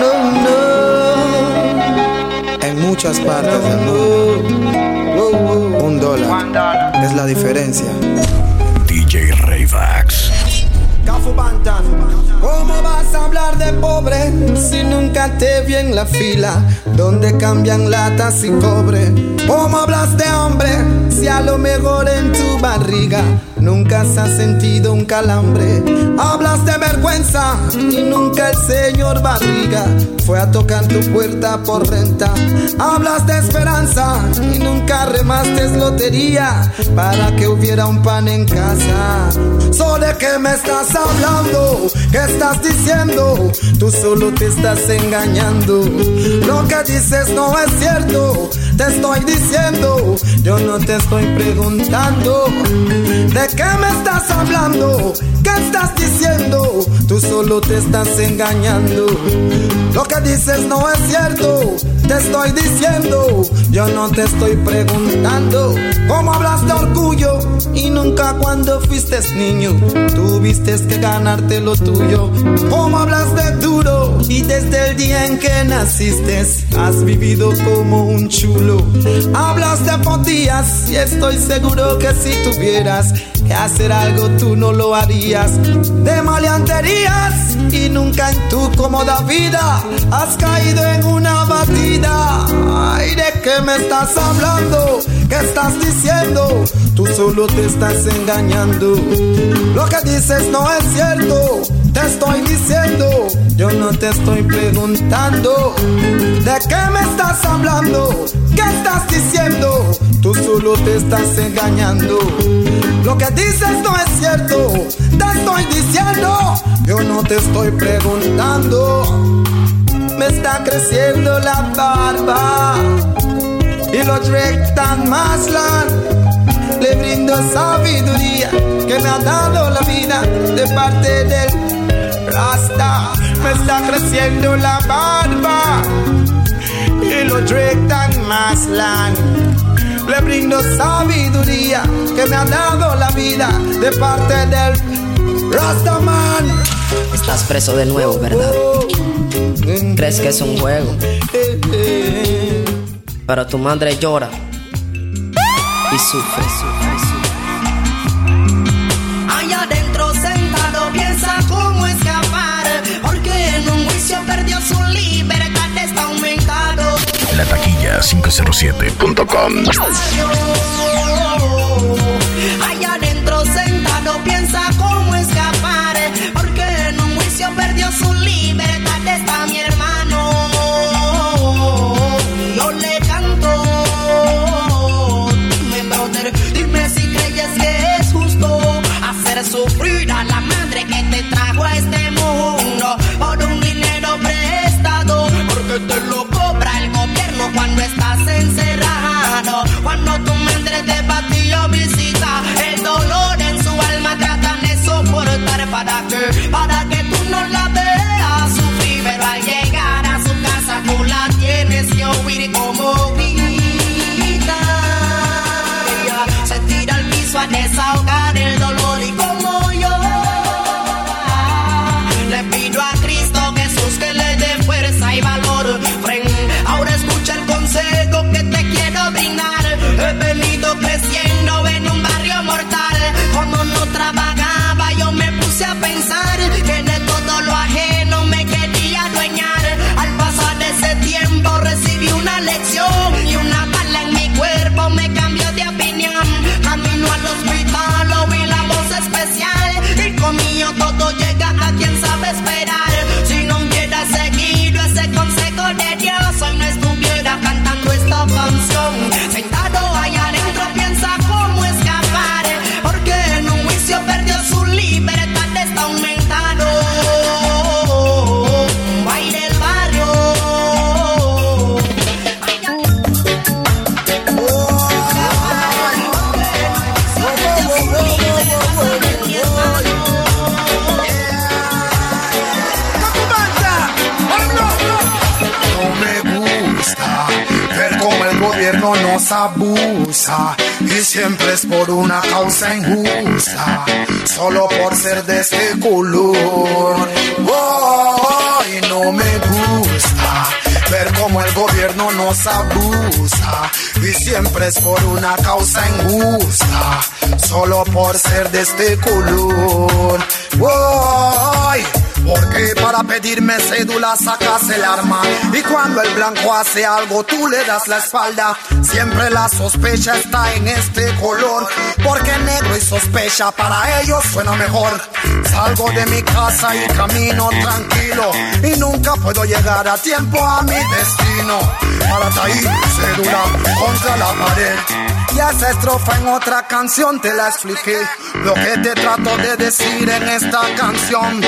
no, no. En muchas partes del mundo, un dólar es la diferencia. DJ Rayvax. ¿Cómo vas a hablar de pobre si nunca te vi en la fila donde cambian latas y cobre? ¿Cómo hablas de hambre si a lo mejor en tu barriga nunca se ha sentido un calambre? Hablas de vergüenza y nunca el señor barriga fue a tocar tu puerta por renta. Hablas de esperanza y nunca remaste lotería para que hubiera un pan en casa. ¿Sobre qué me estás hablando? ¿Qué estás diciendo? Tú solo te estás engañando. Lo que dices no es cierto. Te estoy diciendo, yo no te estoy preguntando. ¿De qué me estás hablando? ¿Qué estás diciendo? Tú solo te estás engañando. Lo que dices no es cierto. Te estoy diciendo, yo no te estoy preguntando. ¿Cómo hablas de orgullo? Y nunca cuando fuiste niño tuviste que ganarte lo tuyo. ¿Cómo hablas de duro? Y desde el día en que naciste has vivido como un chulo. Hablas de potías y estoy seguro que si tuvieras que hacer algo tú no lo harías. De maleanterías y nunca en tu cómoda vida has caído en una batida. Ay, ¿de qué me estás hablando? ¿Qué estás diciendo? Tú solo te estás engañando. Lo que dices no es cierto. Te estoy diciendo, yo no te estoy preguntando. ¿De qué me estás hablando? ¿Qué estás diciendo? Tú solo te estás engañando. Lo que dices no es cierto. Te estoy diciendo, yo no te estoy preguntando. Está creciendo la barba y lo rectan más. Le brindo sabiduría que me ha dado la vida de parte del Rasta. Me está creciendo la barba y lo rectan más. Le brindo sabiduría que me ha dado la vida de parte del Rastaman. Estás preso de nuevo, ¿verdad? ¿Crees que es un juego? Pero tu madre llora y sufre, sufre, sufre. Allá adentro sentado piensa cómo escapar, porque en un juicio perdió su libertad, está aumentado. La taquilla 507.com. visita, el dolor en su alma tratan de soportar. Para que, para que tú no la veas sufrir, pero al llegar a su casa tú la tienes que oír como grita. Se tira al piso a desahogar el dolor y como abusa y siempre es por una causa injusta, solo por ser de este color. Oh, no me gusta gobierno nos abusa y siempre es por una causa injusta, solo por ser de este color. Porque para pedirme cédula sacas el arma y cuando el blanco hace algo tú le das la espalda. Siempre la sospecha está en este color, porque negro y sospecha para ellos suena mejor. Salgo de mi casa y camino tranquilo y nunca puedo llegar a tiempo a mi destino. Para ahí, cédula contra la pared. Y esa estrofa en otra canción te la expliqué. Lo que te trato de decir en esta canción.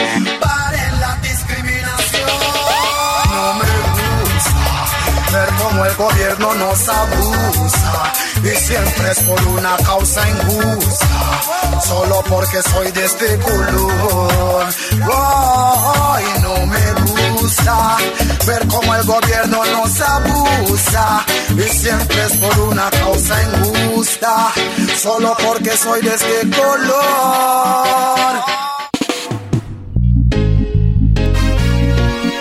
Cómo el gobierno nos abusa. Y siempre es por una causa injusta. Solo porque soy de este color. Ay, no me gusta ver cómo el gobierno nos abusa. Y siempre es por una causa injusta. Solo porque soy de este color.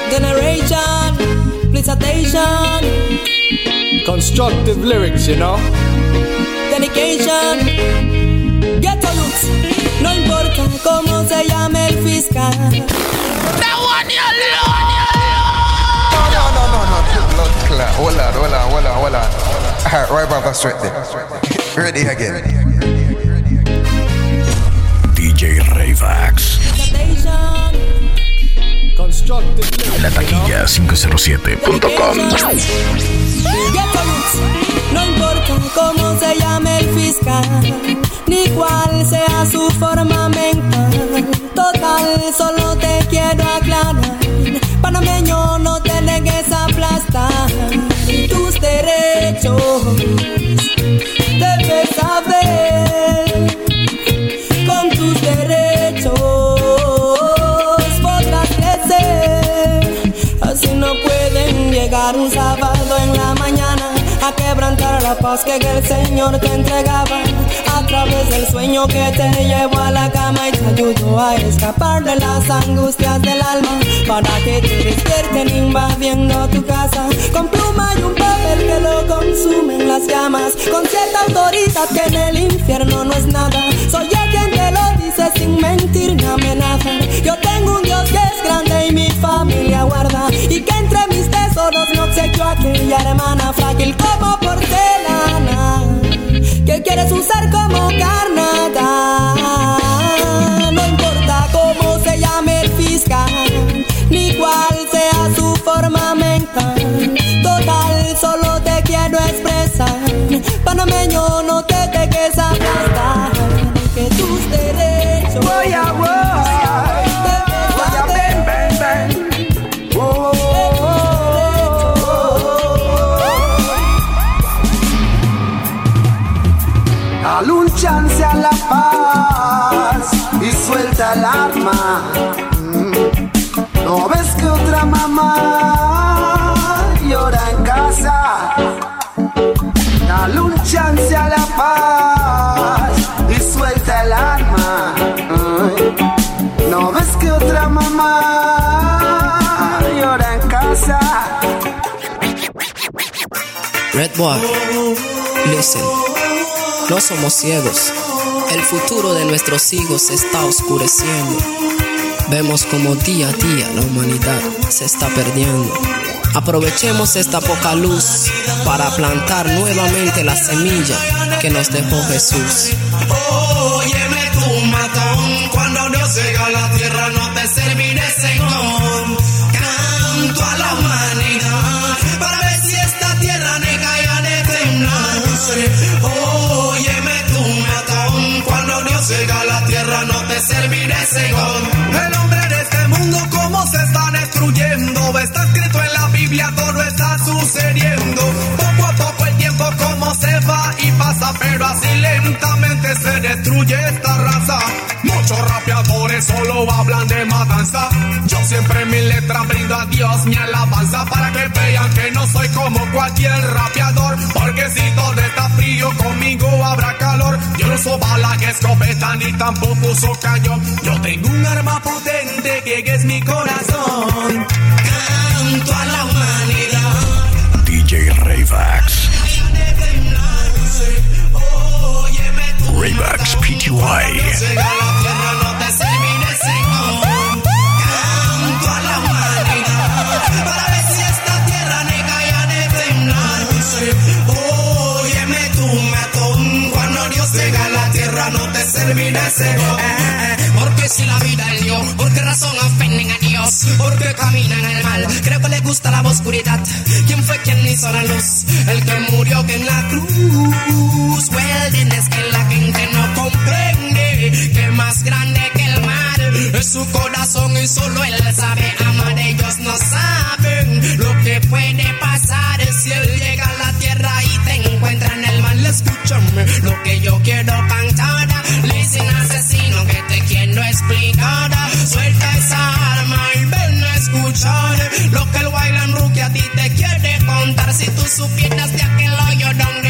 Generation, please attention. Constructive lyrics, you know. Dedication, get a look. No importa cómo se llame el fiscal. No, no, no, no. Blood clot. Hold on, hold on, hold on, hold on. Alright, right back us right there. Ready again. DJ Rayvax. Attention, Constructive lyrics. La taquilla 507.com. No importa cómo se llame el fiscal, ni cuál sea su forma mental. Total, solo te quiero aclarar. Panameño, no te dejes aplastar. La paz que el Señor te entregaba. A través del sueño que te llevó a la cama y te ayudó a escapar de las angustias del alma. Para que te despierten invadiendo tu casa con pluma y un papel que lo consumen las llamas. Con cierta autoridad que en el infierno no es nada. Soy el quien te lo dice sin mentir ni amenazar. Yo tengo un Dios que es grande y mi familia guarda. Y que entre mis tesoros me obsequió aquella hermana frágil como porcelana. Que quieres usar como carnada. No importa cómo se llame el fiscal, ni cuál sea su forma mental. Total, solo te quiero expresar. Panameño, no te Red listen. No somos ciegos. El futuro de nuestros hijos se está oscureciendo. Vemos como día a día la humanidad se está perdiendo. Aprovechemos esta poca luz para plantar nuevamente la semilla que nos dejó Jesús. Óyeme tu matón, cuando serviré según el hombre de este mundo cómo se está destruyendo. Está escrito en la Biblia, todo está sucediendo. Se va y pasa, pero así lentamente se destruye esta raza. Muchos rapeadores solo hablan de matanza. Yo siempre en mi letra brindo a Dios mi alabanza para que vean que no soy como cualquier rapeador. Porque si todo está frío, conmigo habrá calor. Yo no uso bala escopeta ni tampoco uso cañón. Yo tengo un arma potente que es mi corazón. Canto a la humanidad. DJ Paybacks PTY. porque si la vida le gusta la oscuridad. ¿Quién fue quien hizo la luz? El que murió en la cruz, well, que la comprende que más grande que el mar es su corazón y solo él sabe amar. Ellos no saben lo que puede pasar si él llega a la tierra y te encuentra en el mal. Escúchame lo que yo quiero cantar. Listen, asesino, que te quiero explicar. Suelta esa arma y ven a escuchar lo que el Wailan Rookie a ti te quiere contar. Si tú supieras de aquel hoyo donde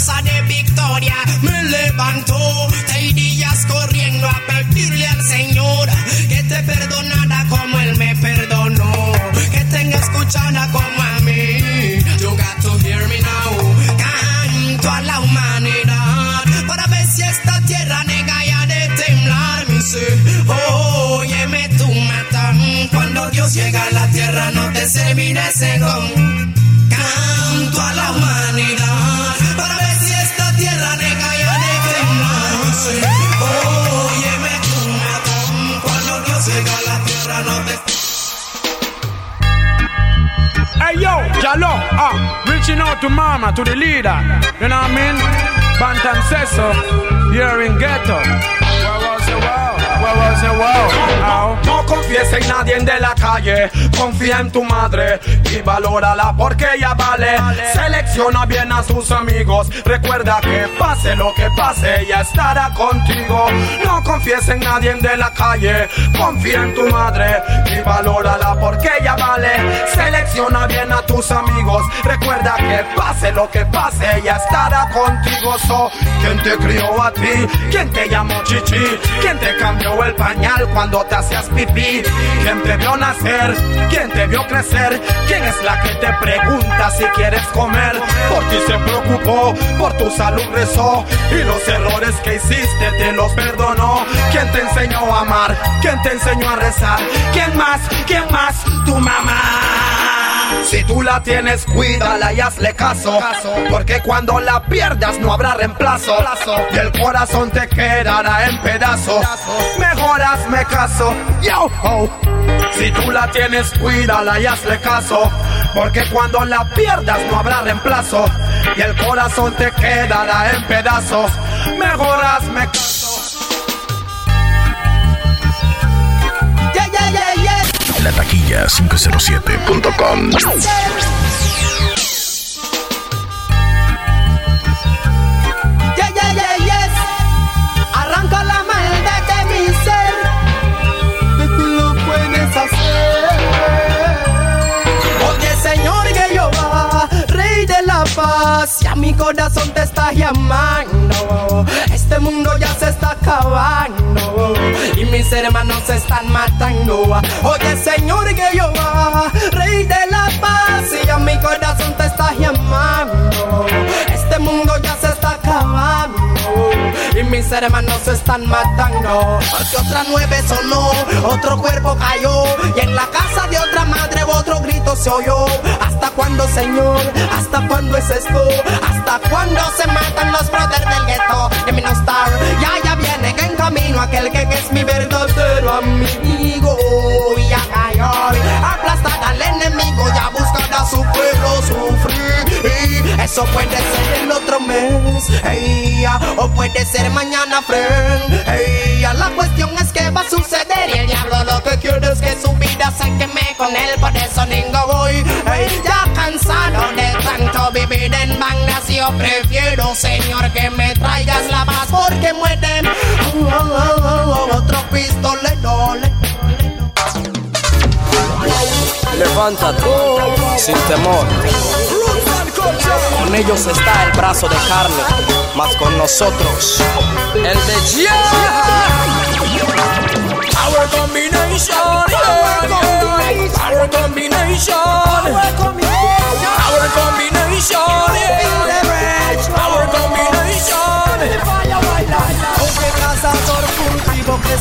fuerza de victoria me levantó. Te irías corriendo a pedirle al Señor que te perdonara como él me perdonó. Que tenga escuchada como a mí. You got to hear me now. Canto a la humanidad para ver si esta tierra nega ya de temblar. Me dice, óyeme tú matan. Cuando Dios llega a la tierra no te serviré según. Canto a la humanidad Hey yo, Jalo, ah, reaching out to mama, to the leader. You know what I mean? Bantam says so. You're in ghetto. Wow? Wow? No confíes en nadie de la calle, confía en tu madre y valórala porque ella vale. Selecciona bien a sus amigos, recuerda que pase lo que pase, ella estará contigo. No confíes en nadie de la calle, confía en tu madre y valórala porque ella vale. Selecciona bien a tus amigos, recuerda que pase lo que pase, ella estará contigo. So, ¿quién te crió a ti? ¿Quién te llamó chichi? ¿Quién te cambió el pañal cuando te hacías pipí? ¿Quién te vio nacer? ¿Quién te vio crecer? ¿Quién es la que te pregunta si quieres comer? Por ti se preocupó, por tu salud rezó y los errores que hiciste te los perdonó. ¿Quién te enseñó a amar? ¿Quién te enseñó a rezar? ¿Quién más? ¿Quién más? Tu mamá. Si tú la tienes, cuídala y hazle caso. Porque cuando la pierdas no habrá reemplazo. Y el corazón te quedará en pedazos. Mejor hazme caso. Yo. Si tú la tienes, cuídala y hazle caso. Porque cuando la pierdas no habrá reemplazo. Y el corazón te quedará en pedazos. Mejor hazme caso. Yeah, yeah, yeah, la taquilla 507.com paz, ya mi corazón te está llamando. Este mundo ya se está acabando y mis hermanos se están matando. Oye, Señor Jehová, Rey de la paz, ya mi corazón te está llamando. Este mundo ya se está acabando y mis hermanos se están matando. Porque otra nueve sonó, otro cuerpo cayó y en la casa de otra madre otro grito se oyó. ¿Hasta cuándo, Señor? ¿Hasta cuándo es esto? ¿Hasta cuándo se matan los brothers del gueto? De mi no star, ya ya viene en camino aquel que es mi verdadero amigo. Eso puede ser el otro mes, ey, ya, o puede ser mañana, friend. ey, ya. La cuestión es que va a suceder y el diablo lo que quiere es que su vida se queme con él. Por eso ningo voy, ey, ya cansado de tanto vivir en bandas. Yo prefiero, Señor, que me traigas la paz porque mueren. Oh, oh, oh, oh, otro pistolero. le- Levántate sin temor. Con ellos está el brazo de carne, más con nosotros el de Our combination, yeah, yeah. Our combination, our combination, yeah. Our combination. Aunque cazador cultivo que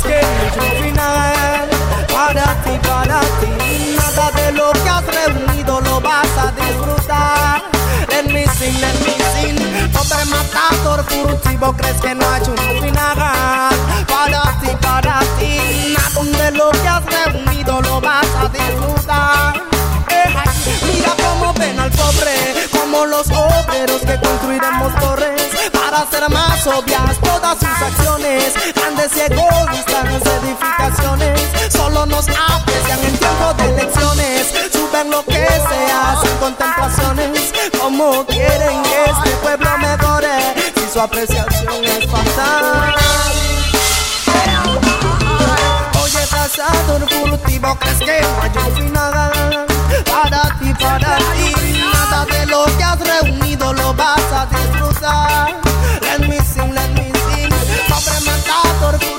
sin el misil Hombre matador furtivo, crees que no hay un final. Para ti, para ti A donde lo que has reunido lo vas a disfrutar. Eh, mira cómo ven al pobre somos los obreros que construiremos torres para hacer más obvias todas sus acciones. Grandes y egoístas edificaciones solo nos aprecian en tiempo de elecciones. Suben lo que sea sin contemplaciones. Como quieren que este pueblo mejore si su apreciación es fatal. Oye, pasado furtivo, crees que no hay final para ti, para ti. Nada de lo que has reunido lo vas a destrozar. Let me sing, let me sing. Sobre mandato,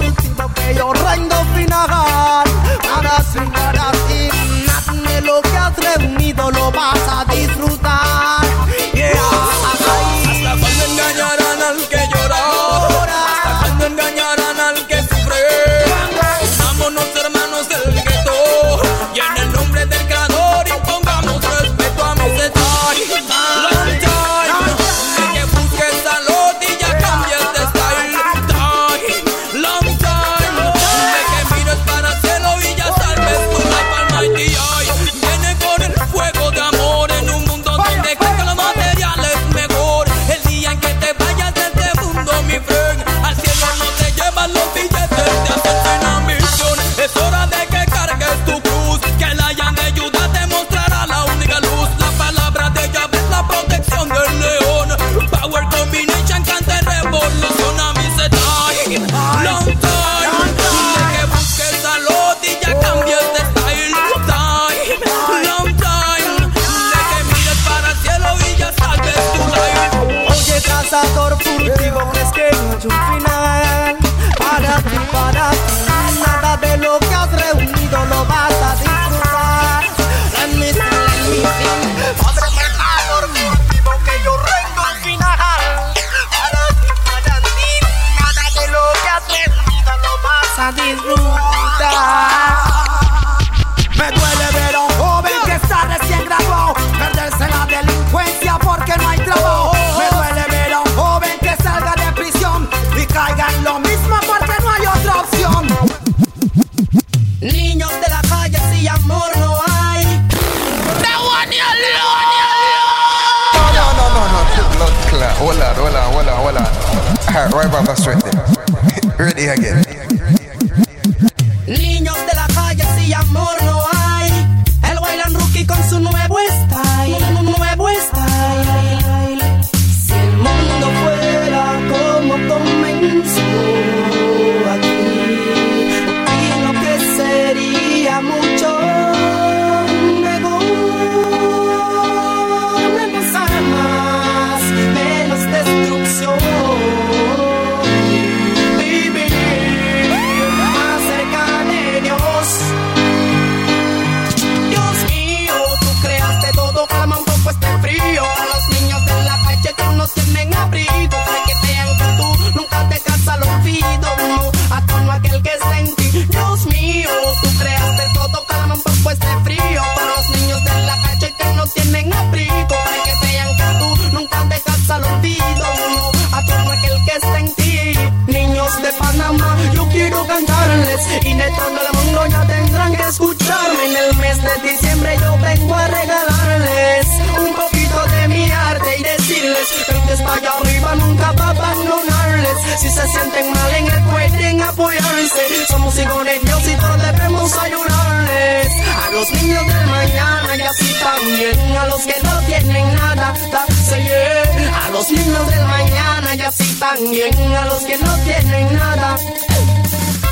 a los que no tienen nada.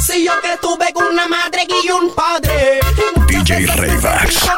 Si yo que tuve una madre y un padre. Y DJ Rayvax.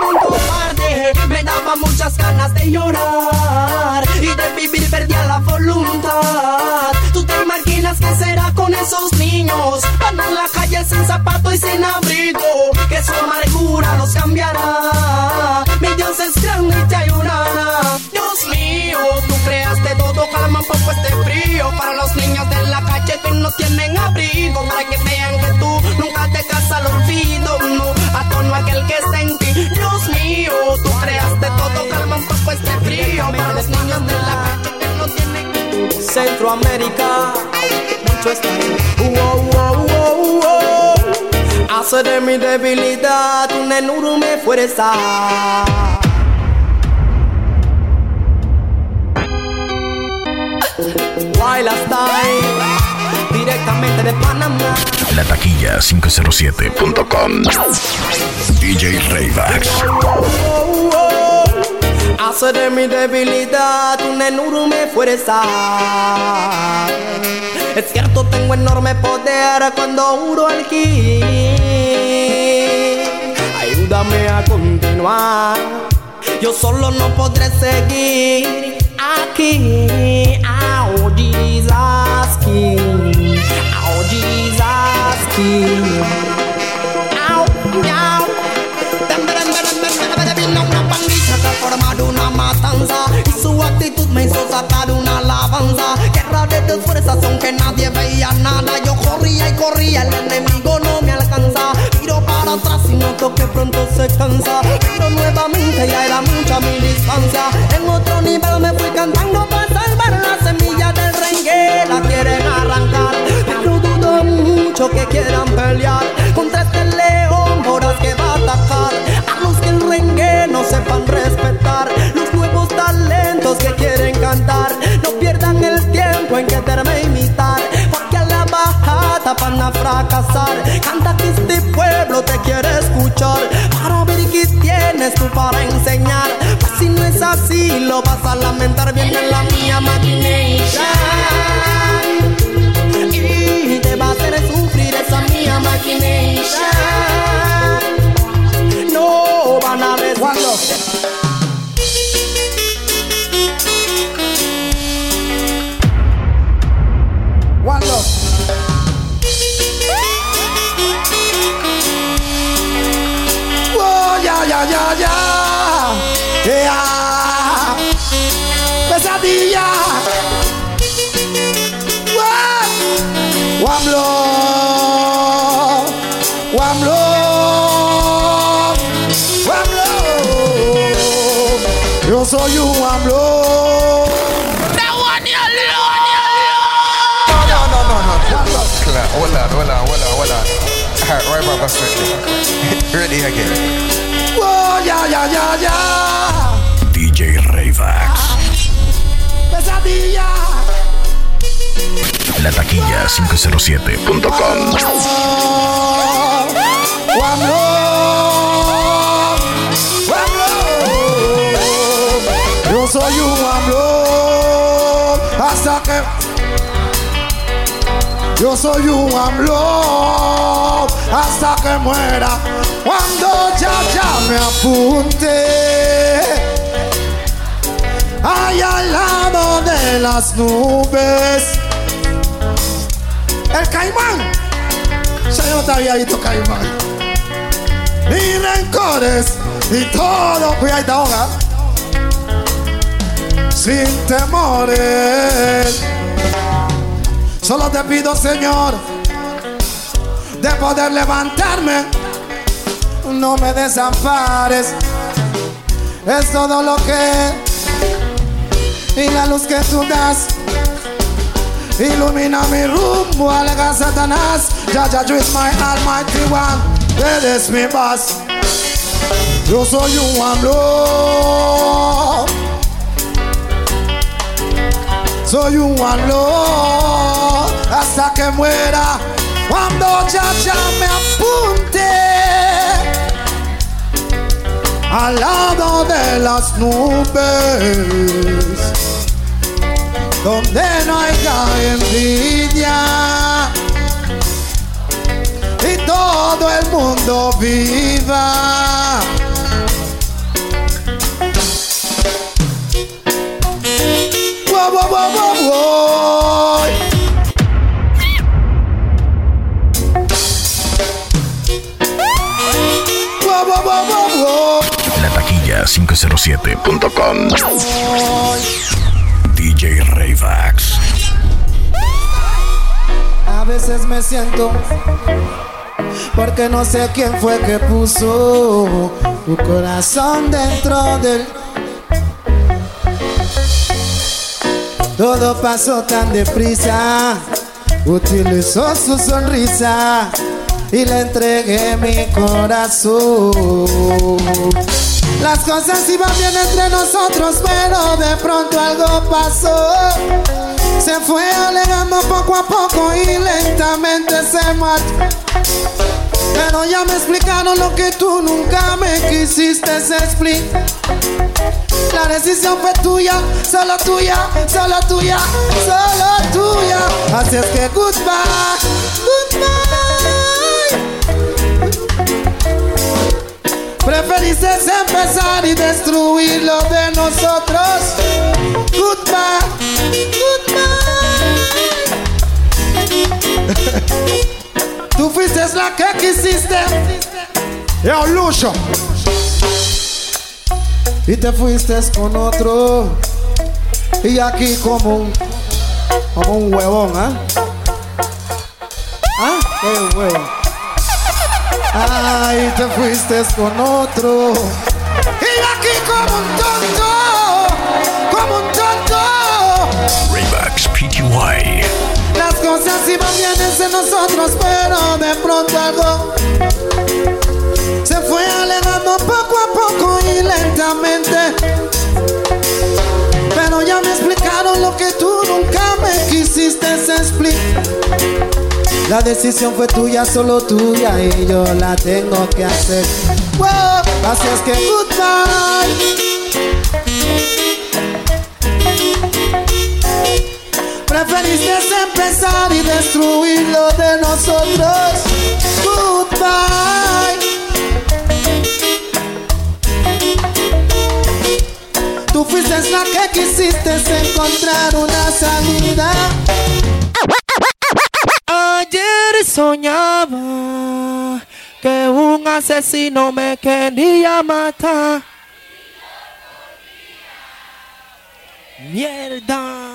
Me daba muchas ganas de llorar y de vivir perdía la voluntad. ¿Tú te imaginas qué será con esos niños? Van a la calle sin zapato y sin abrigo, que su amargura los cambiará. Mi Dios es grande y te ayudará. Dios mío, creaste todo calma un poco este frío. Para los niños de la calle que no tienen abrigo. Para que vean que tú nunca te casas al olvido No, a tono aquel que sentí Dios mío, tú creaste todo calma un poco este frío. Para los niños de la calle que no tienen Centroamérica, mucho está wow, wow, wow, wow. Hace de mi debilidad un enorme fuerza. Wild Style, directamente de Panamá. La taquilla 507.com. DJ Rayvax. Hace de mi debilidad una enorme fuerza. Es cierto, tengo enorme poder cuando uro aquí. Ayúdame a continuar. Yo solo no podré seguir Oh, Jesus King. Oh, Jesus una matanza fuerzas aunque nadie veía nada Yo corría y corría, el enemigo no me alcanza para atrás y noto que pronto se cansa. Pero nuevamente ya era mucha mi distancia. En otro nivel me fui cantando para salvar la semilla del rengue. La quieren arrancar, pero dudo mucho que quieran pelear. Contra este león voraz que va a atacar. A los que el rengue no sepan respetar. Los nuevos talentos que quieren cantar. No pierdan el tiempo en a la bajada van a fracasar. Canta que este pueblo te quiere escuchar. Para ver qué tienes tú para enseñar. Pues si no es así lo vas a lamentar. Bien en la mía maquination. Y te va a hacer sufrir esa mía maquination. No van a resistir Ready again. Oh, ya, ya, ya, ya. DJ Rayvax. La taquilla 507.com. One love, one love. Yo soy un love hasta que yo soy un love hasta que muera. Cuando ya ya me apunte ahí al de las nubes. El caimán. Yo no te caimán. Ni rencores y todo. Cuidado, ahoga. Sin temores. Solo te pido, Señor, de poder levantarme. No me desampares. Es todo lo que. Y la luz que tú das. Ilumina mi rumbo, alega Satanás. Ya, ya, you is my almighty one. Eres mi paz. Yo soy un amor. Soy un amor hasta que muera. Cuando ya me apunte al lado de las nubes donde no haya envidia y todo el mundo viva. Wow, wow, wow. La taquilla 507.com. DJ Rayvax. A veces me siento porque no sé quién fue que puso tu corazón dentro del. Todo pasó tan deprisa, utilizó su sonrisa y le entregué mi corazón. Las cosas iban bien entre nosotros, pero de pronto algo pasó. Se fue alejando poco a poco y lentamente se marchó. Pero ya me explicaron lo que tú nunca me quisiste explicar. La decisión fue tuya, solo tuya, solo tuya, solo tuya. Así es que goodbye, goodbye. Preferices empezar y destruir lo de nosotros. Goodbye, goodbye. Tú fuiste la que quisiste. Yo, Lucho. Y te fuiste con otro. Y aquí como un, como un huevón, ¿eh? ¿Ah? ¿Ah? Huevón. Ay, te fuiste con otro. Y aquí como un tonto, como un tonto. Remax PTY. Las cosas iban bien entre nosotros, pero de pronto algo se fue alejando poco a poco y lentamente. Pero ya me explicaron lo que tú nunca me quisiste explicar. La decisión fue tuya, solo tuya y yo la tengo que hacer. Wow, así es que good night. Preferiste empezar y destruir lo de nosotros. Goodbye. Tú fuiste la que quisiste encontrar una salida soñaba que un asesino me quería matar. Mierda.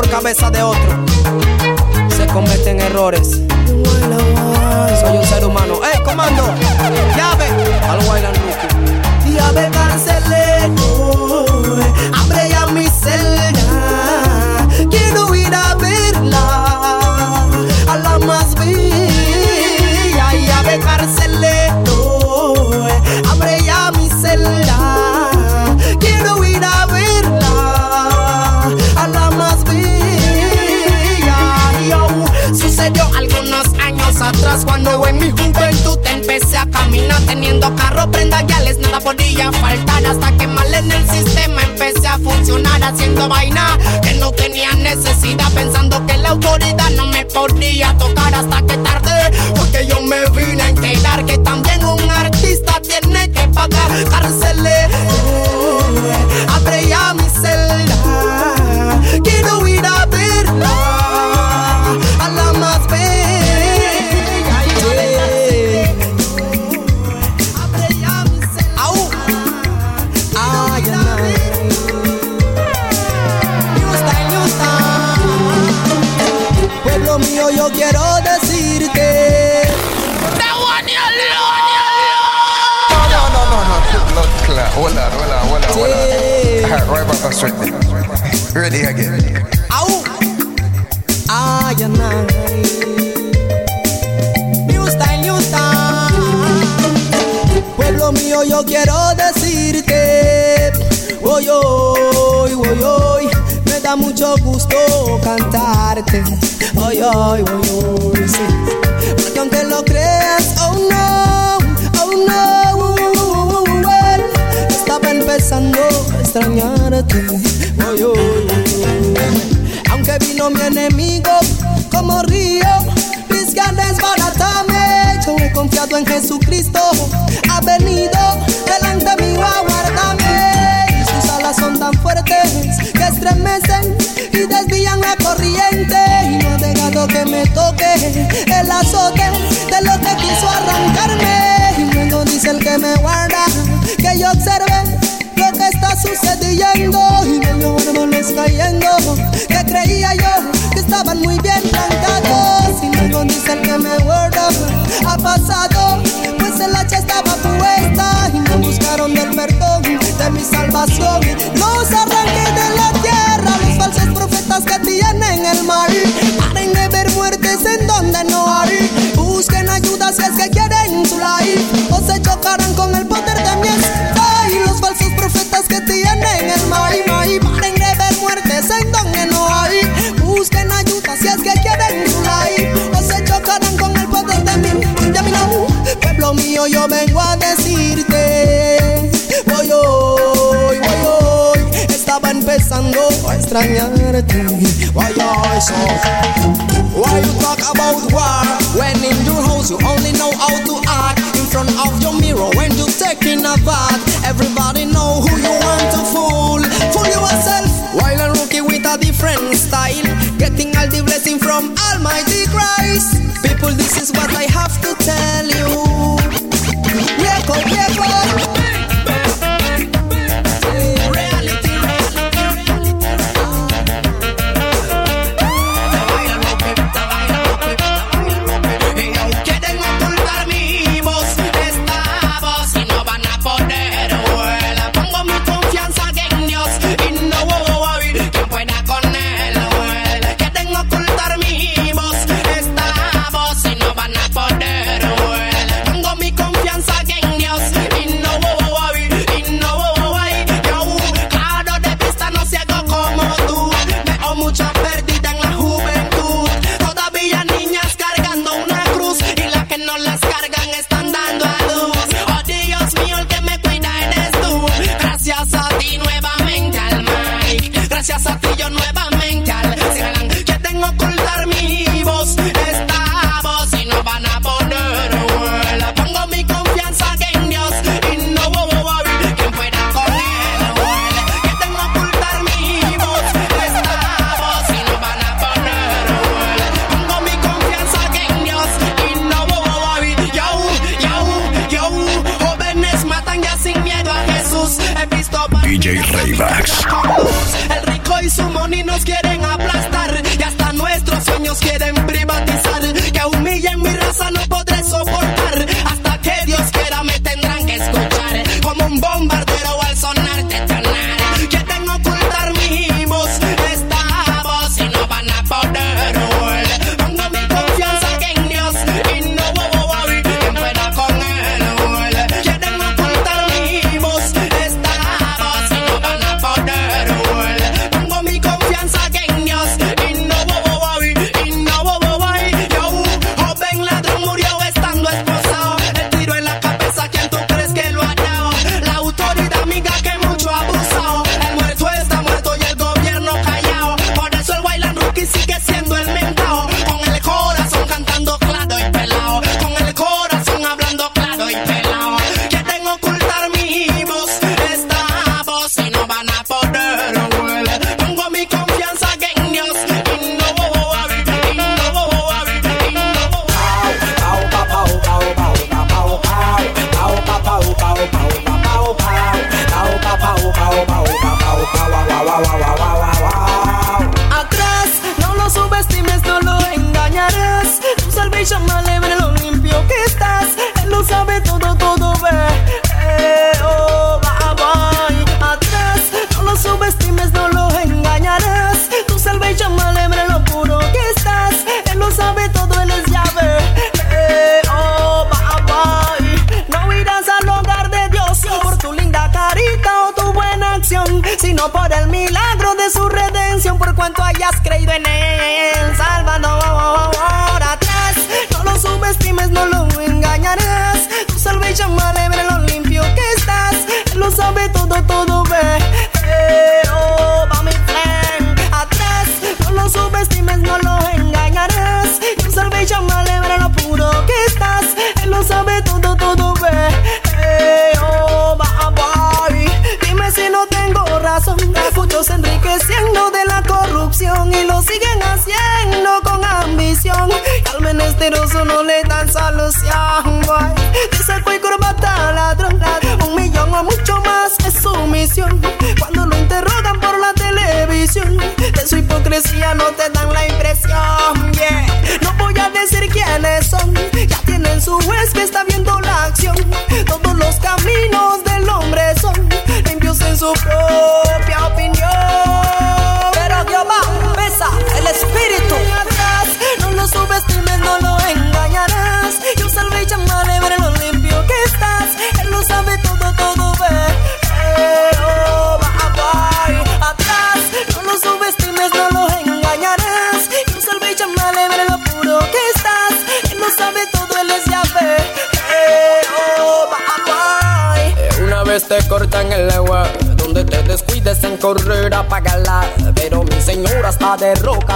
Por cabeza de otro. Se cometen errores. Nada podía faltar hasta que mal en el sistema empecé a funcionar haciendo vaina que no tenía necesidad pensando que la autoridad no me podía tocar hasta que Ready again. Au. Ay, ay, ay. New style, new style. Pueblo mío, yo quiero decirte. Oy, oy, oy, oy. Me da mucho gusto cantarte. Oy, oy, oy, oy, sí. Porque aunque lo creas, oh no, empezando a extrañarte. Aunque vino mi enemigo como río, mis ganas desbaratarme. Yo he confiado en Jesucristo, ha venido delante mío a guardarme. Sus alas son tan fuertes que estremecen y desvían la corriente. Y no ha dejado que me toque el azote de lo que quiso arrancarme. Y luego dice el que me guarda que yo observe está sucediendo y no los árboles cayendo que creía yo que estaban muy bien plantados y luego dice el que me guarda. Ha pasado pues el hacha estaba puesta y no buscaron del perdón de mi salvación. Los arranqué de la tierra los falsos profetas que tienen el mal. Paren de ver muertes en donde no hay. Busquen ayuda si es que quieren su life. O se chocarán con el poder de mi falsos profetas que tienen el mal y paren de muertes en donde no hay. Busquen ayuda si es que quieren o se chocarán con el poder de mi de mi pueblo mío yo vengo a decirte voy voy voy estaba empezando a extrañarte. Why so Why you talk about war? When in your house you only know how to act. In front of your mirror when you taking a bath Everybody know who you different style Getting all the blessing from Almighty Christ. People this is what I have to tell you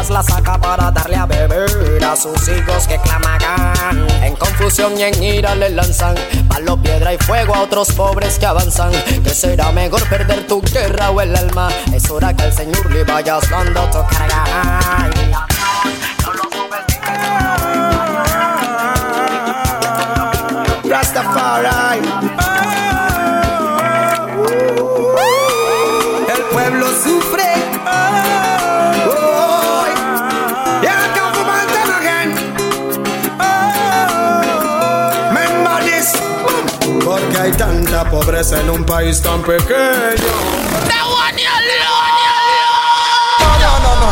todas las saca para darle a beber a sus hijos que clamarán. En confusión y en ira le lanzan palo, piedra y fuego a otros pobres que avanzan. Que será mejor perder tu guerra o el alma. Es hora que el Señor le vayas dando tu carga. Ay. Rastafari. la pobreza en un país tan pequeño. No, no, no, no,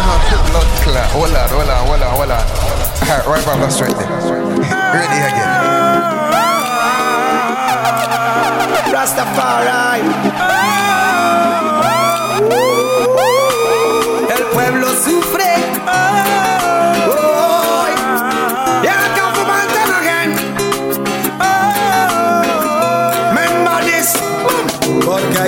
no, Hold on, hold on, hold on, hold on. Right straight there. Ready again. Rastafari.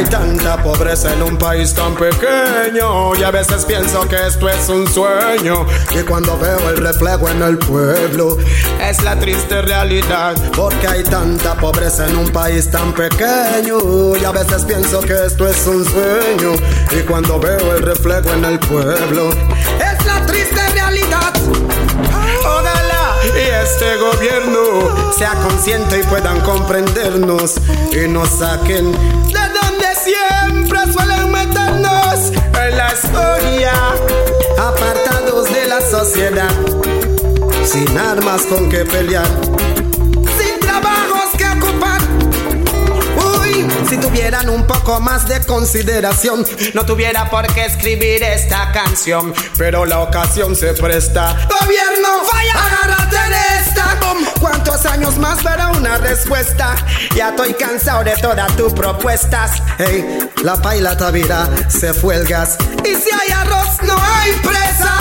tanta pobreza en un país tan pequeño. Y a veces pienso que esto es un sueño. Y cuando veo el reflejo en el pueblo, es la triste realidad. Porque hay tanta pobreza en un país tan pequeño. Y a veces pienso que esto es un sueño. Y cuando veo el reflejo en el pueblo, es la triste realidad. Ojalá y este gobierno sea consciente y puedan comprendernos y nos saquen de suelen meternos en la historia, apartados de la sociedad, sin armas con que pelear, sin trabajos que ocupar. Uy, si tuvieran un poco más de consideración, no tuviera por qué escribir esta canción, pero la ocasión se presta. Gobierno, ¿Cuántos años más verá una respuesta? Ya estoy cansado de todas tus propuestas. Hey, la paila tavira, se fue el gas. Y si hay arroz, no hay presa.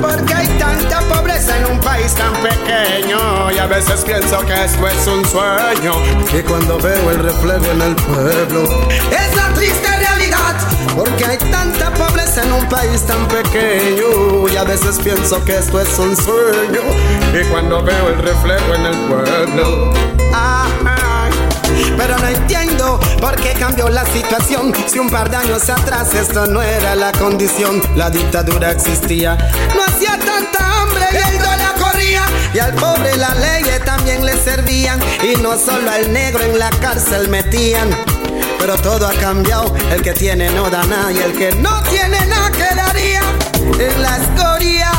Porque hay tanta pobreza en un país tan pequeño. Y a veces pienso que esto es un sueño. Y cuando veo el reflejo en el pueblo, es la triste realidad. Porque hay tanta en un país tan pequeño. Y a veces pienso que esto es un sueño. Y cuando veo el reflejo en el pueblo. Pero no entiendo por qué cambió la situación. Si un par de años atrás esto no era la condición, la dictadura existía. No hacía tanta hambre y el dólar corría. Y al pobre la ley también le servían. Y no solo al negro en la cárcel metían. Pero todo ha cambiado, el que tiene no da nada y el que no tiene nada quedaría en la escoria.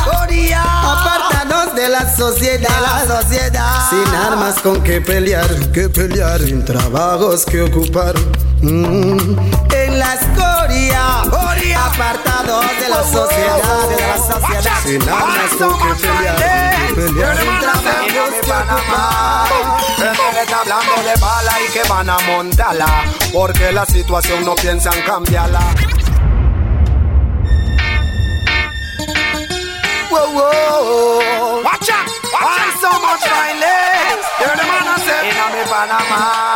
Apartados de la sociedad, la sociedad. Sin armas con que pelear, que pelear, sin trabajos que ocupar. Mm. En la escoria, apartados de la sociedad, de la sociedad. Sin armas con que pelear, pelear, sin trabajos que ocupar. está hablando de bala y que van a montarla, porque la situación no piensan cambiarla. Whoa, whoa. Watch out! Why so much violence? You're the man I said in mi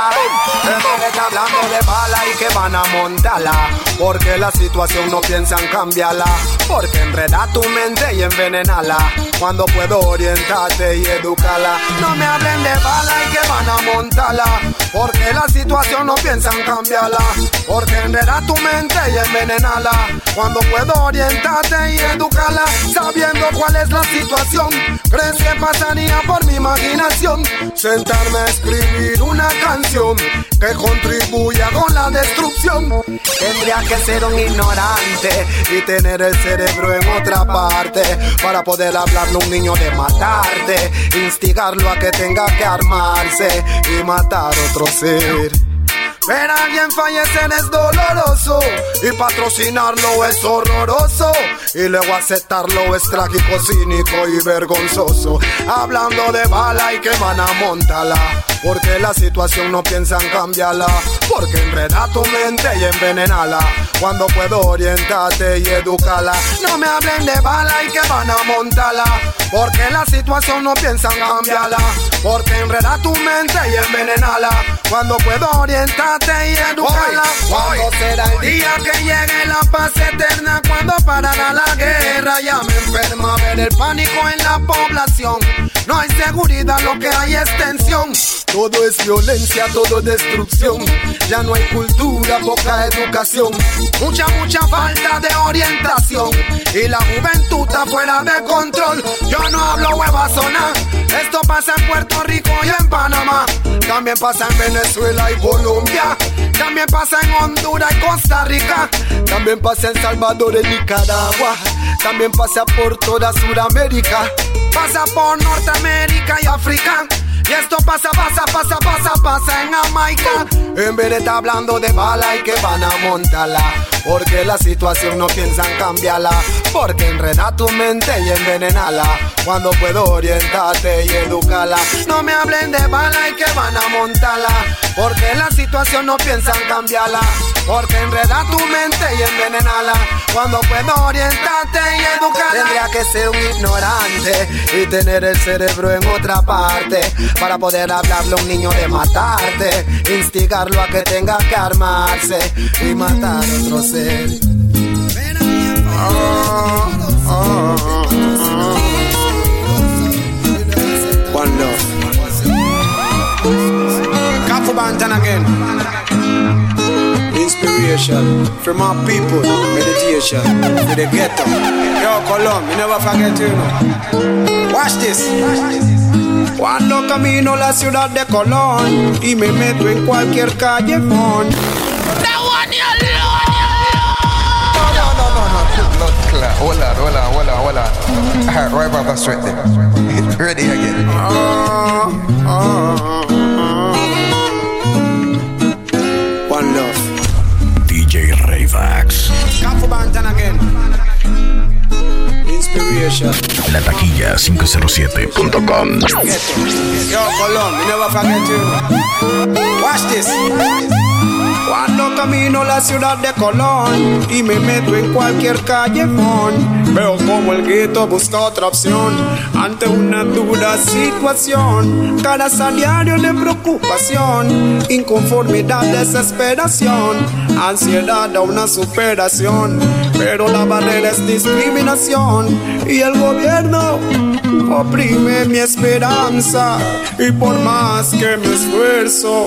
Está hablando de bala y que van a montarla. Porque la situación no piensan cambiarla. Porque enreda tu mente y envenenala. Cuando puedo orientarte y educarla. No me hablen de bala y que van a montarla. Porque la situación no piensan cambiarla. Porque enreda tu mente y envenenala. Cuando puedo orientarte y educarla. Sabiendo cuál es la situación. ¿Crees que pasaría por mi imaginación? Sentarme a escribir una canción que contribuya con la destrucción. Tendría que ser un ignorante y tener el cerebro en otra parte para poder hablarle a un niño de matarte, instigarlo a que tenga que armarse y matar otro ser. Ver a alguien fallecer es doloroso y patrocinarlo es horroroso y luego aceptarlo es trágico, cínico y vergonzoso. Hablando de bala y que van a montarla porque la situación no piensan cambiarla, porque enreda tu mente y envenenala. Cuando puedo orientarte y educarla, no me hablen de bala y que van a montarla, porque la situación no piensan cambiarla, porque enreda tu mente y envenenala. Cuando puedo orientarte y educarla, cuando será el día que llegue la paz eterna, cuando parará la guerra, ya me enferma ver el pánico en la población. No hay seguridad, lo que hay es tensión. Todo es violencia, todo es destrucción. Ya no hay cultura, poca educación. Mucha, mucha falta de orientación. Y la juventud está fuera de control. Yo no hablo hueva zona. Esto pasa en Puerto Rico y en Panamá. También pasa en Venezuela y Colombia. También pasa en Honduras y Costa Rica. También pasa en Salvador y Nicaragua. También pasa por toda Sudamérica. Pasa por Norteamérica y África. Y esto pasa, pasa, pasa, pasa, pasa en Jamaica. En vez de estar hablando de bala y que van a montarla. Porque la situación no piensan cambiarla. Porque enreda tu mente y envenenala. Cuando puedo orientarte y educarla. No me hablen de bala y que van a montarla. Porque la situación no piensan cambiarla. Porque enreda tu mente y envenenala. Cuando puedo orientarte y educarla. Tendría que ser un ignorante y tener el cerebro en otra parte para poder hablarle a un niño de matarte, instigarlo a que tenga que armarse y matar a otro ser. Oh, oh, oh. One love. Kafu Bantan again. Inspiration from our people, meditation to the ghetto. Yo, Colom, you never forget you know. Watch this. Watch this. Cuando camino la ciudad de Colón y me meto en cualquier callejón. No, Hold on, hold on, hold on, hold on. Alright, right back, that's right there. Ready again. One love. DJ Rayvax. Capo Bantan again. Inspiration. La taquilla 507.com. Yo, Colón, you never forget you. Watch this. Camino la ciudad de Colón y me meto en cualquier callejón, veo como el gueto busca otra opción ante una dura situación. Caras a diario de preocupación, inconformidad, desesperación, ansiedad a una superación. Pero la barrera es discriminación y el gobierno oprime mi esperanza y por más que me esfuerzo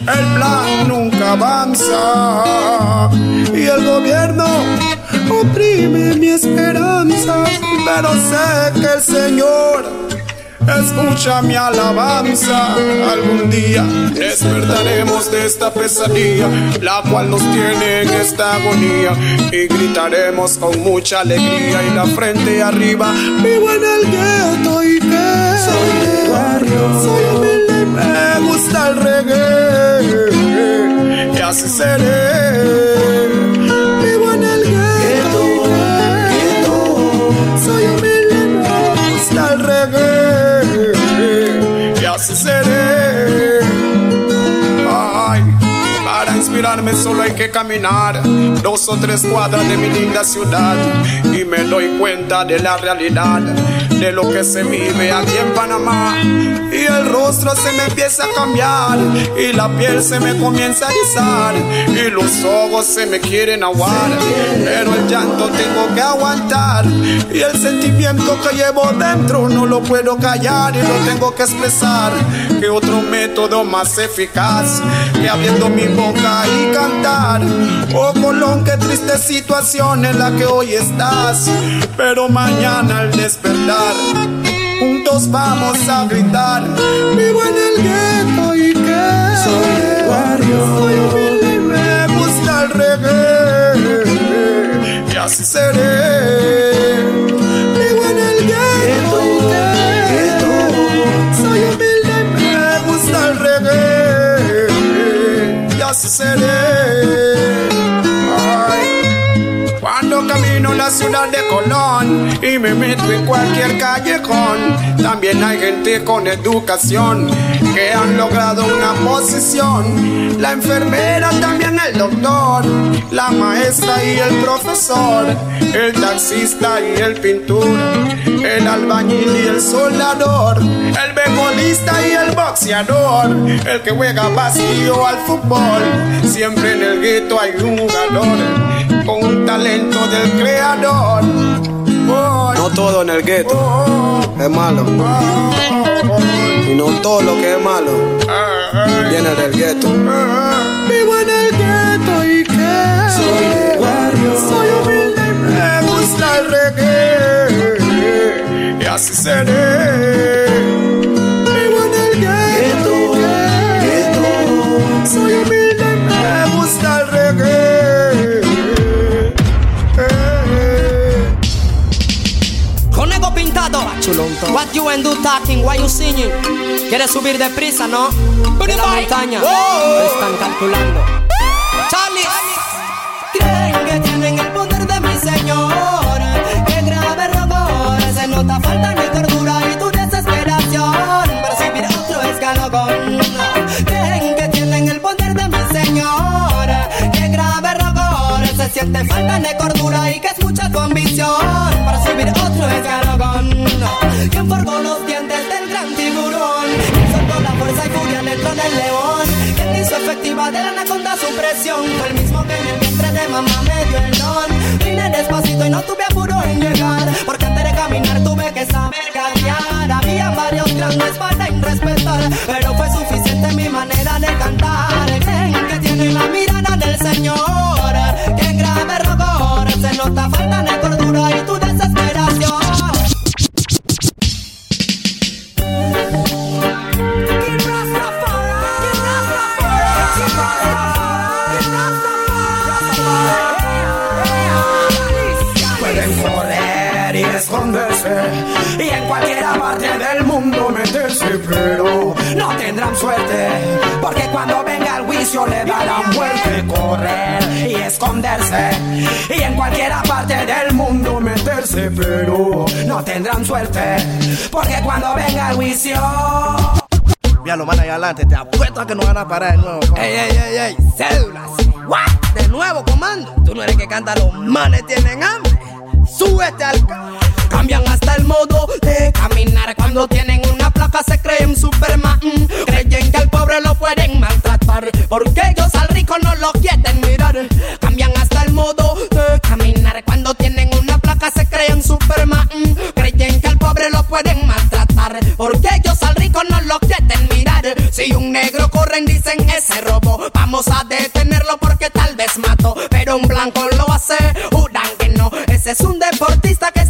el plan nunca avanza. Y el gobierno oprime mi esperanza pero sé que el Señor Escucha mi alabanza, algún día despertaremos de esta pesadilla, la cual nos tiene en esta agonía, y gritaremos con mucha alegría y la frente arriba, vivo en el gueto y que soy de barrio, soy me gusta el reggae, y así seré. Solo hay que caminar dos o tres cuadras de mi linda ciudad. Y me doy cuenta de la realidad de lo que se vive aquí en Panamá. Y el rostro se me empieza a cambiar y la piel se me comienza a rizar y los ojos se me quieren aguar. Pero el llanto tengo que aguantar y el sentimiento que llevo dentro no lo puedo callar y lo tengo que expresar. Que otro método más eficaz que abriendo mi boca y cantar oh Colón qué triste situación en la que hoy estás. Pero mañana al despertar juntos vamos a gritar. Vivo en el gueto y que soy de barrio soy humilde y me gusta el reggae. Y así seré reggae Camino la ciudad de Colón y me meto en cualquier callejón, también hay gente con educación que han logrado una posición. La enfermera, también el doctor, la maestra y el profesor, el taxista y el pintor, el albañil y el soldador, el beisbolista y el boxeador, el que juega vacío al fútbol. Siempre en el gueto hay un jugador con un talento del creador. no todo en el gueto es malo. Y no todo lo que es malo viene del gueto. Vivo en el gueto y que soy de barrio. Soy humilde y me gusta el reggae. Y así seré. You and do talking, why you singing? ¿Quieres subir de prisa, no? De la montaña. Te están calculando. Error. Se siente falta de cordura y que es mucha tu ambición. Percibir otro escalón. ¿Quién forjó los dientes del gran tiburón? ¿Quién soltó la fuerza y furia dentro del león? ¿Quién hizo efectiva de la anaconda su presión? Fue el mismo que en el vientre de mamá me dio el don. Vine despacito y no tuve apuro en llegar. Porque antes de caminar tuve que saber gatear. Había varios grandes para respetar. Pero fue suficiente mi manera y en cualquier parte del mundo meterse, pero no tendrán suerte porque cuando venga el juicio le darán vuelta correr y esconderse y en cualquier parte del mundo meterse, pero no tendrán suerte porque cuando venga el juicio ya lo van allá adelante, te apuesto a que no van a parar de nuevo. Ey, ey, ey, ey, cédulas. De nuevo, comando. Tú no eres el que canta, los manes tienen hambre. Súbete al carro. Cambian hasta el modo de caminar cuando tienen una placa, se creen Superman. Creen que al pobre lo pueden maltratar, porque ellos al rico no lo quieren mirar. Cambian hasta el modo de caminar cuando tienen una placa, se creen Superman. Creen que al pobre lo pueden maltratar, porque ellos al rico no lo quieren mirar. Si un negro corren, dicen ese robo, vamos a detenerlo porque tal vez mato, pero un blanco lo hace, juran que no. Ese es un deportista que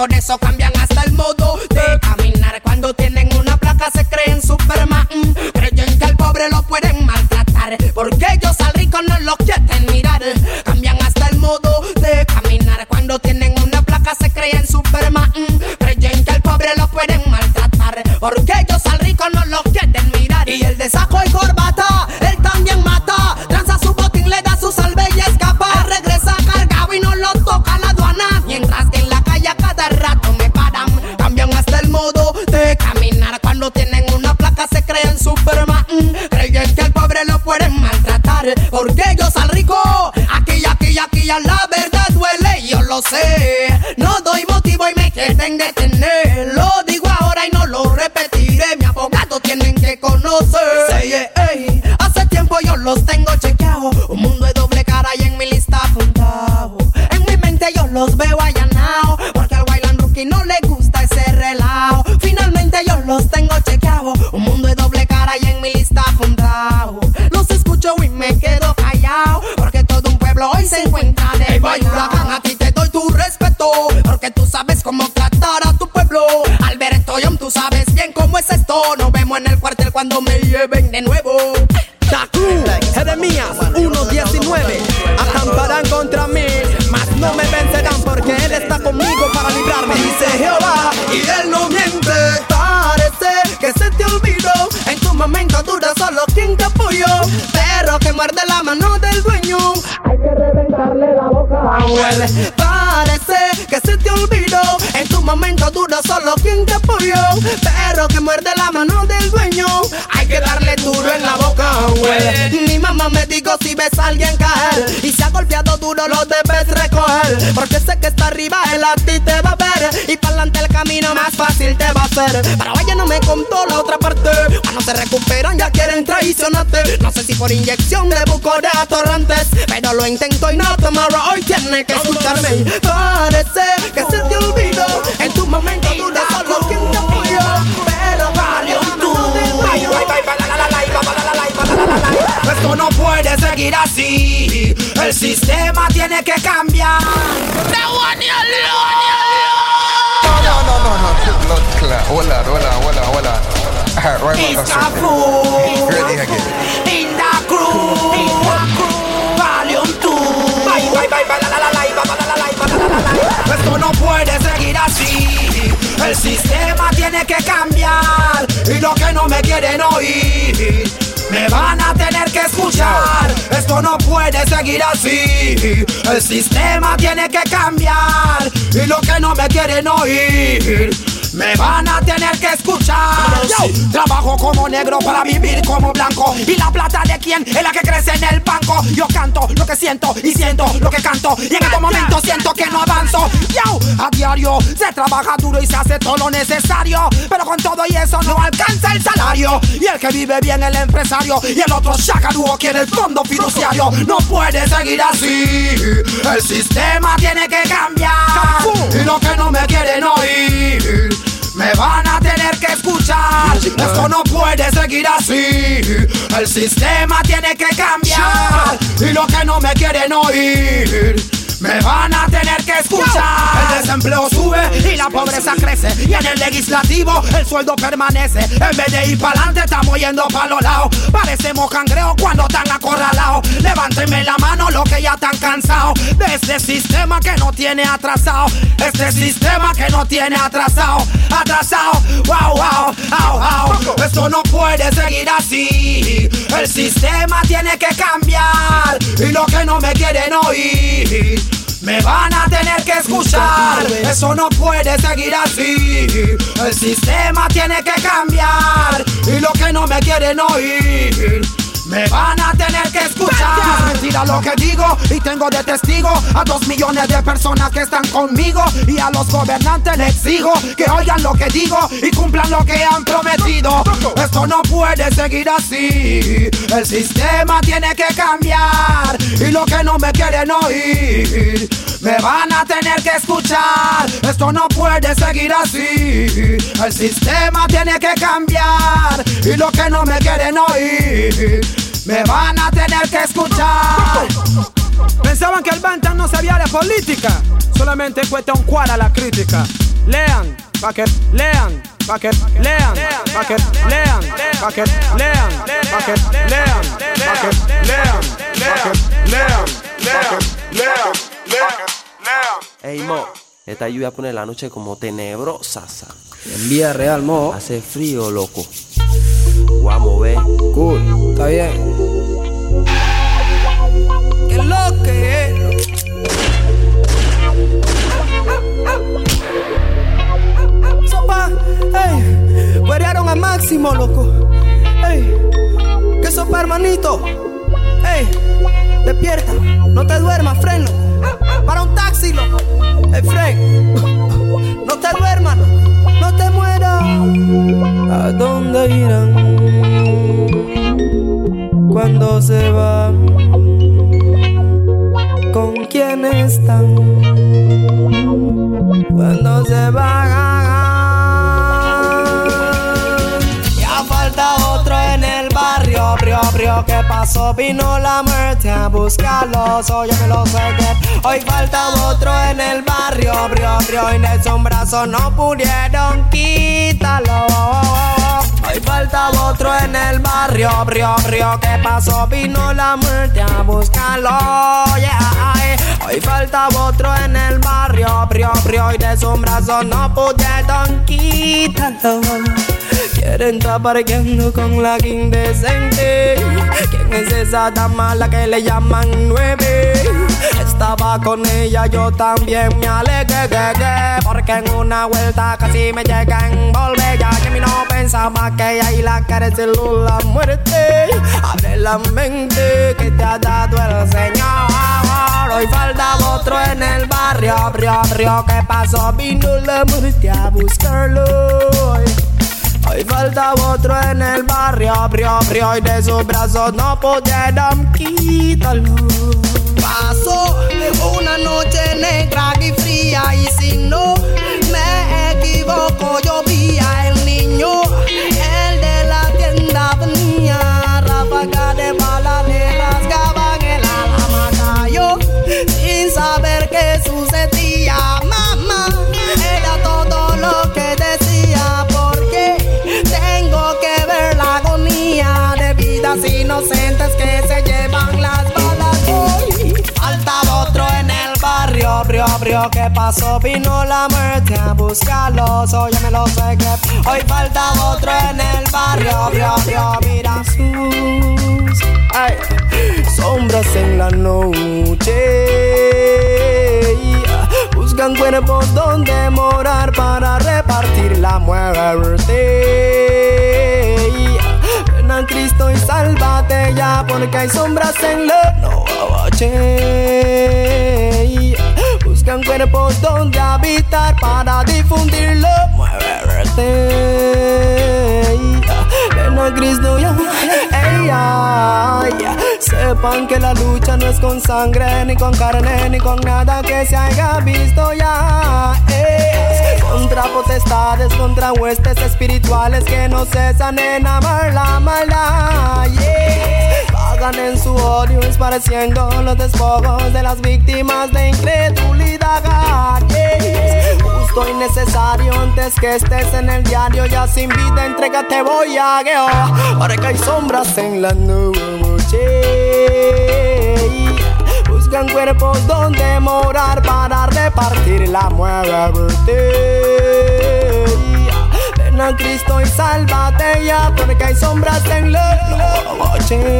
por eso cambian hasta el modo de caminar. Cuando tienen una placa se creen Superman, creen que al pobre lo pueden maltratar, porque ellos al rico no lo quieren mirar. Cambian hasta el modo de caminar. Cuando tienen una placa se creen Superman, creen que al pobre lo pueden maltratar, porque ellos al rico no lo quieren mirar. Y el de saco y corbata, creen Superman. Creen que al pobre lo pueden maltratar. Porque ellos al rico, aquí, aquí, aquí, a la verdad duele. Yo lo sé. No doy motivo y me quieren detener. Lo digo ahora y no lo repetiré. Mi abogado tienen que conocer. Hace tiempo yo los tengo chequeados. Un mundo de doble cara y en mi lista apuntado. En mi mente yo los veo duro lo debes recoger. Porque sé que está arriba él a ti te va a ver. Y para adelante el camino más fácil te va a hacer. Pero ella no me contó la otra parte. Cuando se recuperan ya quieren traicionarte. No sé si por inyección de buco de atorrantes. Pero lo intento y no tomorrow. Hoy tiene que escucharme. Parece que se te olvidó. En tu momento dura solo quien Esto no puede seguir así. El sistema tiene que cambiar. No, no, no, no, no. Blood clot. Hold on, hold on. Alright, right It's something. fool. Ready again. In the crew. In the crew. Volume 2. Bye, bye, bye, bye, la, la, la, la, la, la, la, la, la. Esto no puede seguir así. El sistema tiene que cambiar. Y lo que no me quieren oír. Me van a tener que escuchar. Esto no puede seguir así. El sistema tiene que cambiar. Y lo que no me quieren oír. Me van a tener que escuchar. Yo trabajo como negro para vivir como blanco. Y la plata de quién es la que crece en el banco. Yo canto lo que siento y siento lo que canto. Y en estos momentos siento que no avanzo. Yo a diario se trabaja duro y se hace todo lo necesario. Pero con todo y eso no alcanza el salario. Y el que vive bien el empresario. Y el otro chacarúo quiere el fondo fiduciario. No puede seguir así. El sistema tiene que cambiar. Y lo que no me quieren oír. Me van a tener que escuchar. Esto no puede seguir así. El sistema tiene que cambiar. Y lo que no me quieren oír. Me van a tener que escuchar. El desempleo sube y la pobreza crece. Y en el legislativo el sueldo permanece. En vez de ir para adelante, estamos yendo para los lados. Parecemos cangreos cuando están acorralados. Levántenme la mano los que ya están cansados de este sistema que no tiene atrasado. Este sistema que no tiene atrasado. Atrasado, wow, wow, wow, wow. Esto no puede seguir así. El sistema tiene que cambiar. Y los que no me quieren oír. Me van a tener que escuchar, eso no puede seguir así. El sistema tiene que cambiar. Y los que no me quieren oír me van a tener que escuchar. Mentira lo que digo y tengo de testigo a dos millones de personas que están conmigo. Y a los gobernantes les exijo que oigan lo que digo y cumplan lo que han prometido. Esto no puede seguir así. El sistema tiene que cambiar. Y lo que no me quieren oír. Me van a tener que escuchar. Esto no puede seguir así. El sistema tiene que cambiar. Y lo que no me quieren oír me van a tener que escuchar. Pensaban que el Bantam no sabía de política, solamente cuesta un cuadra la crítica. Lean, pa' que lean, pa' que lean, pa' que lean, pa' que lean, pa' que lean, pa' que lean, lean, lean, lean, lean, Ey, Mo, esta lluvia pone la noche como tenebrosa. En vía real, Mo. Hace frío, loco. Vamos, ve. Cool, está bien. ¿Qué lo que es? Sopa, ey, guerrearon a máximo, loco. Ey, ¿qué sopa, hermanito? Ey, despierta, no te duermas, freno. Para un taxi, loco. Ey, Fren, no te duermas, no te mueras. ¿A dónde irán cuando se van? ¿Con quién están cuando se van? Brio, brio, ¿qué pasó? Vino la muerte a buscarlos, oye me lo sé que hoy falta otro en el barrio, brio, brio, y de un brazo no pudieron quitarlo. Hoy falta otro en el barrio, brio, brio, ¿qué pasó? Vino la muerte a buscarlo, yeah. Hoy falta otro en el barrio, brio, brio, y de su brazo no pudieron quitarlo. Quieren estar parqueando con la indecente. ¿Quién es esa dama la que le llaman nueve? Estaba con ella, yo también me alegué, que, que, porque en una vuelta casi me llega a envolver. Ya que mi no pensaba que ella y la cara la muerte. Abre la mente que te ha dado el Señor. Hoy falta otro en el barrio, brio, brio, ¿qué pasó? Vino la muerte a buscarlo. Falta otro en el barrio, brio, brio, y de sus brazos no pudieron quitarlo. Pasó una noche negra y fría, y si no me equivoco, yo vi a el niño, inocentes que se llevan las balas hoy. Faltaba otro en el barrio, brio, brio, ¿qué pasó? Vino la muerte a buscarlos, oye me lo sé que hoy falta otro en el barrio, brio, brio, mira sus ay, sombras en la noche. Buscan cuerpos donde morar para repartir la muerte. Cristo y sálvate ya porque hay sombras en la noche. Buscan cuerpos donde habitar para difundir la muerte. Ven a Cristo ya. Sepan que la lucha no es con sangre, ni con carne, ni con nada que se haya visto ya. Es contra potestades, contra huestes espirituales que no cesan en amar la maldad. Yeah. ahogan en su odio, esparciendo los despojos de las víctimas de incredulidad. Justo y necesario antes que estés en el diario, ya sin vida, entrégate, voy a. Ahora que hay sombras en la noche. Buscan cuerpos donde morar para repartir la muerte. Ven a Cristo y sálvate ya, porque hay sombras en la noche.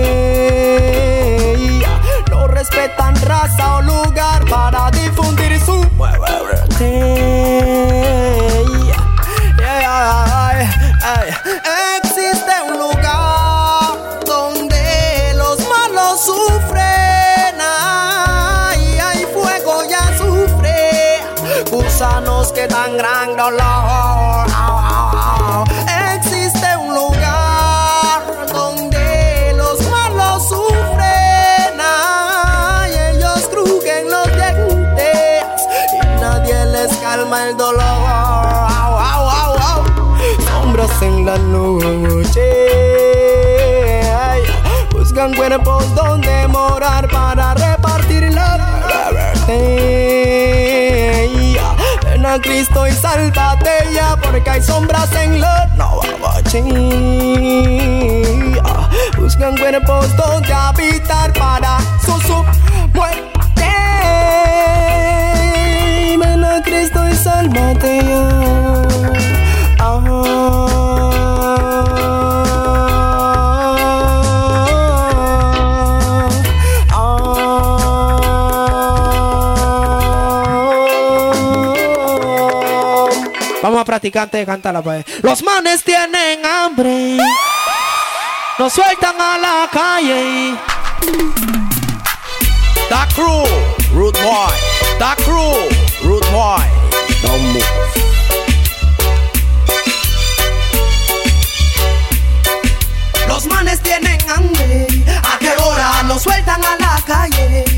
Dolor. Existe un lugar donde los malos sufren. Ay, ellos crujen los dientes y nadie les calma el dolor. Sombras en la noche. Ay, buscan cuerpos Cristo y sálvate ya, porque hay sombras en la noche. Buscan cuerpos donde habitar para su, Vamos a practicar antes de cantarla. Los manes tienen hambre. Nos sueltan a la calle. That crew, Root Boy. That crew, Root Boy. Don't move. Los manes tienen hambre. ¿A qué hora nos sueltan a la calle?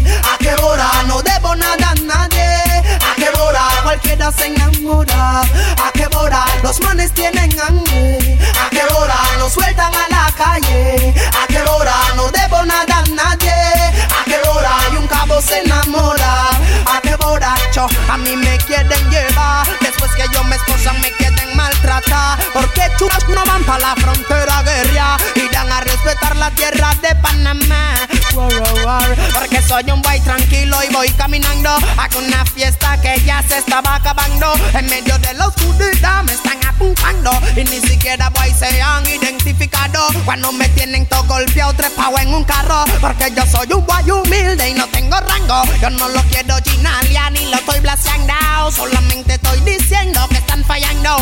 ¿A qué hora los manes tienen hambre? ¿A qué hora nos sueltan a la calle? ¿A qué hora no debo nada a nadie? ¿A qué hora y un cabo se enamora? ¿A qué hora cho, a mí me quieren llevar? Después que yo me esposan me quieren maltratar. Porque chulos no van para la frontera guerra. Irán a respetar la tierra de Panamá. Porque soy un boy tranquilo y voy caminando a una fiesta que ya se estaba acabando. En medio de la oscuridad me están apuntando y ni siquiera voy se han identificado. Cuando me tienen todo golpeado, trepado en un carro. Porque yo soy un boy humilde y no tengo rango. Yo no lo quiero ginalia ni lo estoy blaseando. Solamente estoy diciendo que están fallando.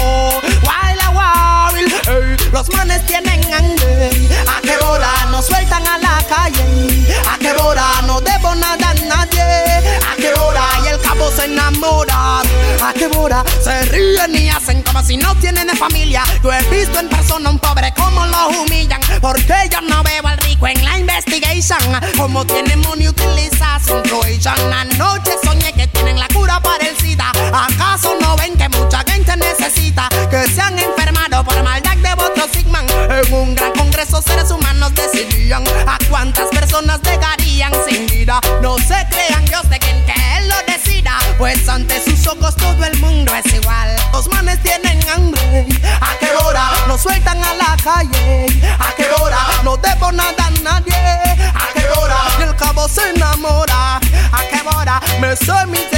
Wild a wild, ey, los manes tienen hambre. ¿A qué hora nos sueltan a la calle? ¿A qué hora no debo nada a nadie? ¿A qué hora y el cabo se enamora? ¿A qué hora se ríen y hacen como si no tienen familia? Yo he visto en persona un pobre como lo humillan. Porque yo no veo al rico en la investigation. Como tiene money utiliza su Trojan. Anoche soñé que tienen la cura para el SIDA. ¿Acaso no ven gente necesita que se han enfermado por maldad de voto Sigman? En un gran congreso seres humanos decidían a cuántas personas dejarían sin vida. No se crean Dios de quien que Él lo decida, pues ante sus ojos todo el mundo es igual. Los manes tienen hambre. ¿A qué hora nos sueltan a la calle? ¿A qué hora no debo nada a nadie? ¿A qué hora y el cabo se enamora? ¿A qué hora me sé mis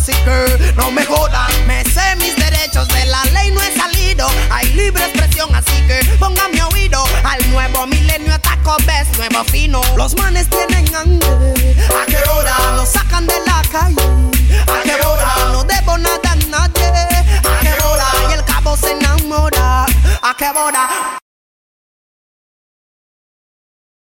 así que no me jodan. Me sé mis derechos, de la ley no he salido. Hay libre expresión, así que ponga mi oído al nuevo milenio ataco ves nuevo fino. Los manes tienen hambre. ¿A qué hora nos sacan de la calle? ¿A qué hora no debo nada a nadie? ¿A qué hora y el cabo se enamora? ¿A qué hora?